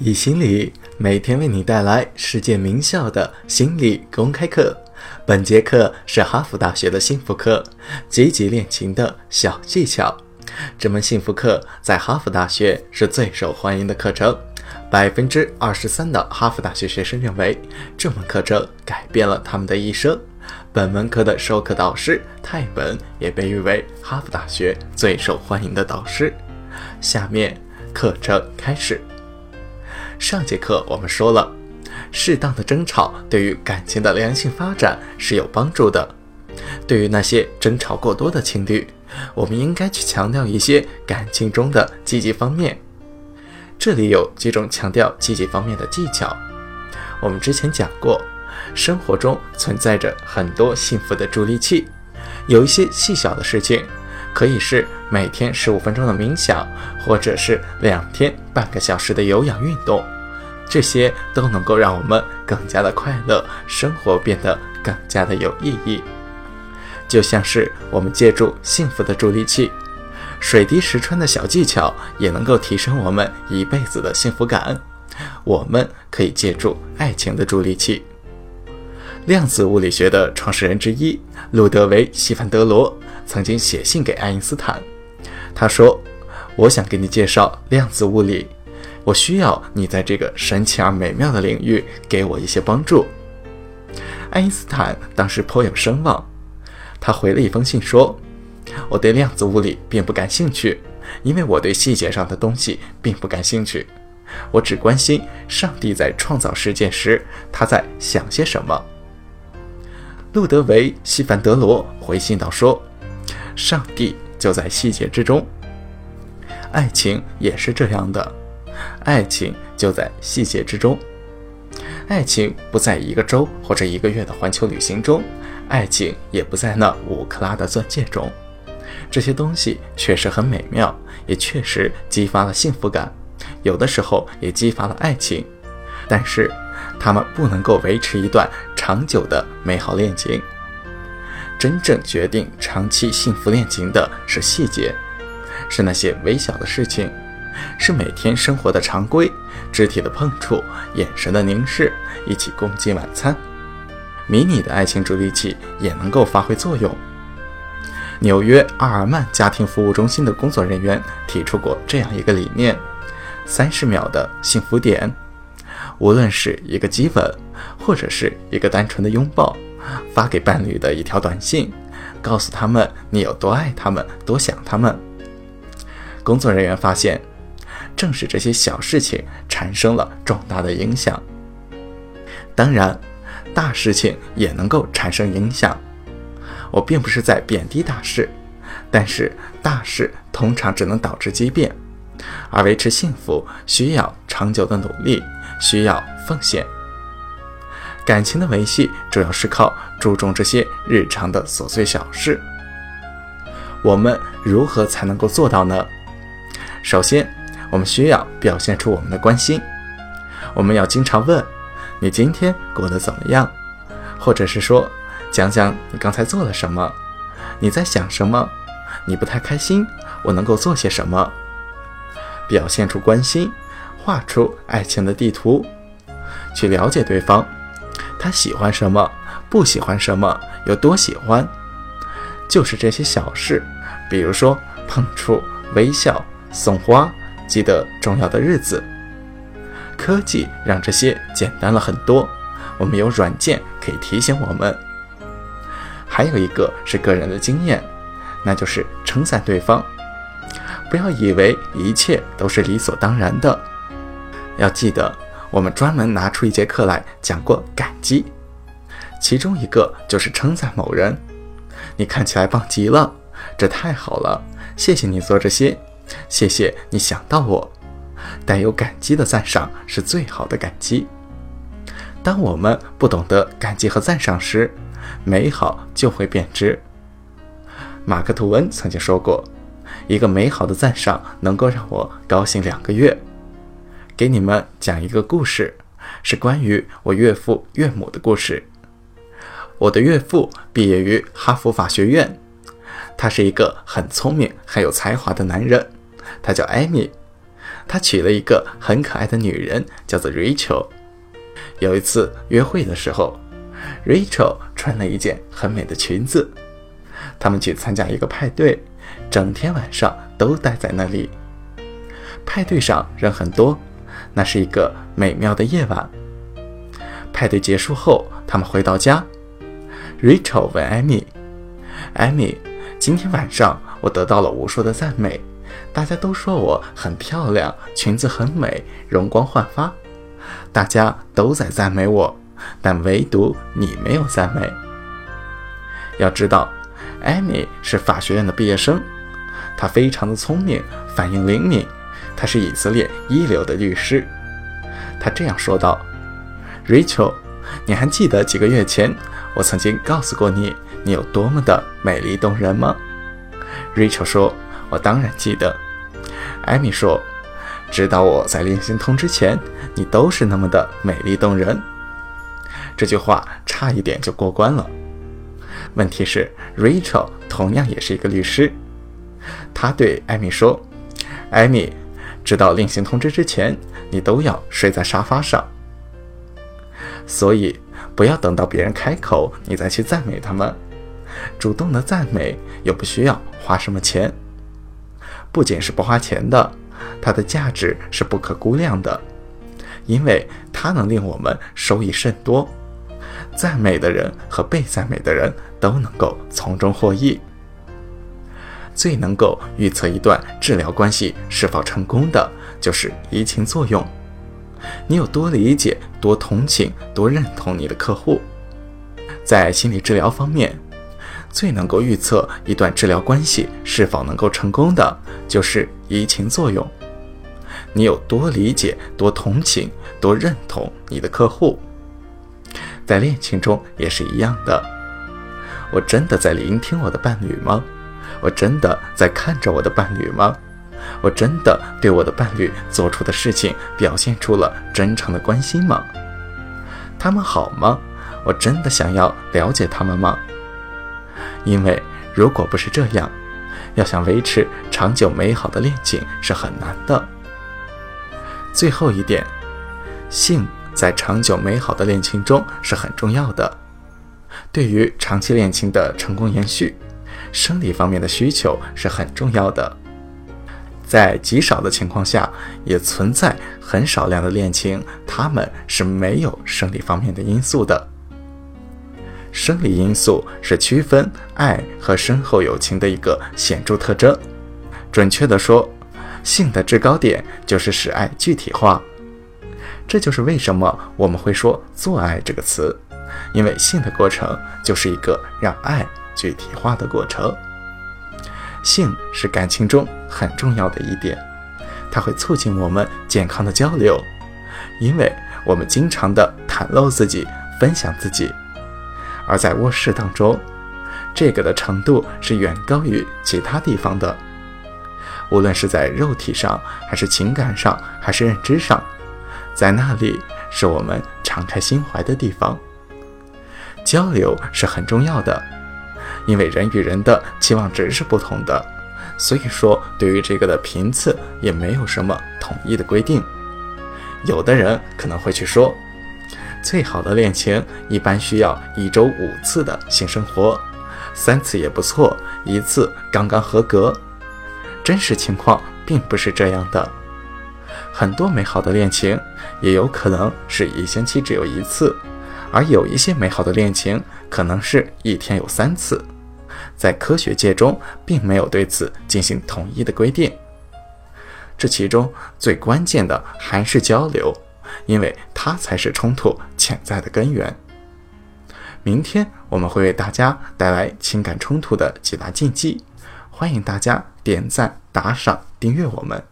以心理每天为你带来世界名校的心理公开课。本节课是哈佛大学的幸福课，积极恋情的小技巧。这门幸福课在哈佛大学是最受欢迎的课程，百分之二十三的哈佛大学学生认为这门课程改变了他们的一生。本门课的授课导师泰本也被誉为哈佛大学最受欢迎的导师。下面课程开始。上节课我们说了，适当的争吵对于感情的良性发展是有帮助的。对于那些争吵过多的情侣，我们应该去强调一些感情中的积极方面。这里有几种强调积极方面的技巧。我们之前讲过，生活中存在着很多幸福的助力器，有一些细小的事情，可以是每天十五分钟的冥想，或者是两天半个小时的有氧运动。这些都能够让我们更加的快乐，生活变得更加的有意义。就像是我们借助幸福的助力器，水滴石穿的小技巧，也能够提升我们一辈子的幸福感。我们可以借助爱情的助力器。量子物理学的创始人之一路德维希凡德罗曾经写信给爱因斯坦，他说：“我想给你介绍量子物理。”我需要你在这个神奇而美妙的领域给我一些帮助。爱因斯坦当时颇有声望，他回了一封信说：“我对量子物理并不感兴趣，因为我对细节上的东西并不感兴趣。我只关心上帝在创造世界时他在想些什么。”路德维希凡德罗回信道说：“上帝就在细节之中，爱情也是这样的。”爱情就在细节之中，爱情不在一个周或者一个月的环球旅行中，爱情也不在那五克拉的钻戒中。这些东西确实很美妙，也确实激发了幸福感，有的时候也激发了爱情，但是它们不能够维持一段长久的美好恋情。真正决定长期幸福恋情的是细节，是那些微小的事情。是每天生活的常规，肢体的碰触，眼神的凝视，一起共进晚餐。迷你的爱情助力器也能够发挥作用。纽约阿尔曼家庭服务中心的工作人员提出过这样一个理念：三十秒的幸福点。无论是一个激吻，或者是一个单纯的拥抱，发给伴侣的一条短信，告诉他们你有多爱他们，多想他们。工作人员发现。正是这些小事情产生了重大的影响。当然，大事情也能够产生影响。我并不是在贬低大事，但是大事通常只能导致畸变，而维持幸福需要长久的努力，需要奉献。感情的维系主要是靠注重这些日常的琐碎小事。我们如何才能够做到呢？首先。我们需要表现出我们的关心，我们要经常问：“你今天过得怎么样？”或者是说：“讲讲你刚才做了什么？你在想什么？你不太开心，我能够做些什么？”表现出关心，画出爱情的地图，去了解对方，他喜欢什么，不喜欢什么，有多喜欢，就是这些小事，比如说碰触、微笑、送花。记得重要的日子，科技让这些简单了很多。我们有软件可以提醒我们。还有一个是个人的经验，那就是称赞对方。不要以为一切都是理所当然的。要记得，我们专门拿出一节课来讲过感激，其中一个就是称赞某人。你看起来棒极了，这太好了，谢谢你做这些。谢谢你想到我，带有感激的赞赏是最好的感激。当我们不懂得感激和赞赏时，美好就会贬值。马克·吐温曾经说过：“一个美好的赞赏能够让我高兴两个月。”给你们讲一个故事，是关于我岳父岳母的故事。我的岳父毕业于哈佛法学院，他是一个很聪明、很有才华的男人。他叫艾米，他娶了一个很可爱的女人，叫做 Rachel。有一次约会的时候，Rachel 穿了一件很美的裙子。他们去参加一个派对，整天晚上都待在那里。派对上人很多，那是一个美妙的夜晚。派对结束后，他们回到家。Rachel 问艾米：“艾米，今天晚上我得到了无数的赞美，大家都说我很漂亮，裙子很美，容光焕发。大家都在赞美我，但唯独你没有赞美。要知道，艾米是法学院的毕业生，她非常的聪明，反应灵敏。”他是以色列一流的律师，他这样说道：“Rachel，你还记得几个月前我曾经告诉过你，你有多么的美丽动人吗？”Rachel 说：“我当然记得。”艾米说：“知道我在恋心通之前，你都是那么的美丽动人。”这句话差一点就过关了。问题是，Rachel 同样也是一个律师，他对艾米说：“艾米。”直到另行通知之前，你都要睡在沙发上。所以，不要等到别人开口，你再去赞美他们。主动的赞美又不需要花什么钱，不仅是不花钱的，它的价值是不可估量的，因为它能令我们收益甚多。赞美的人和被赞美的人都能够从中获益。最能够预测一段治疗关系是否成功的，就是移情作用。你有多理解、多同情、多认同你的客户。在心理治疗方面，最能够预测一段治疗关系是否能够成功的，就是移情作用。你有多理解、多同情、多认同你的客户。在恋情中也是一样的。我真的在聆听我的伴侣吗？我真的在看着我的伴侣吗？我真的对我的伴侣做出的事情表现出了真诚的关心吗？他们好吗？我真的想要了解他们吗？因为如果不是这样，要想维持长久美好的恋情是很难的。最后一点，性在长久美好的恋情中是很重要的，对于长期恋情的成功延续。生理方面的需求是很重要的，在极少的情况下，也存在很少量的恋情，他们是没有生理方面的因素的。生理因素是区分爱和深厚友情的一个显著特征。准确地说，性的制高点就是使爱具体化。这就是为什么我们会说“做爱”这个词，因为性的过程就是一个让爱。具体化的过程，性是感情中很重要的一点，它会促进我们健康的交流，因为我们经常的袒露自己，分享自己，而在卧室当中，这个的程度是远高于其他地方的，无论是在肉体上，还是情感上，还是认知上，在那里是我们敞开心怀的地方，交流是很重要的。因为人与人的期望值是不同的，所以说对于这个的频次也没有什么统一的规定。有的人可能会去说，最好的恋情一般需要一周五次的性生活，三次也不错，一次刚刚合格。真实情况并不是这样的，很多美好的恋情也有可能是一星期只有一次，而有一些美好的恋情可能是一天有三次。在科学界中，并没有对此进行统一的规定。这其中最关键的还是交流，因为它才是冲突潜在的根源。明天我们会为大家带来情感冲突的几大禁忌，欢迎大家点赞、打赏、订阅我们。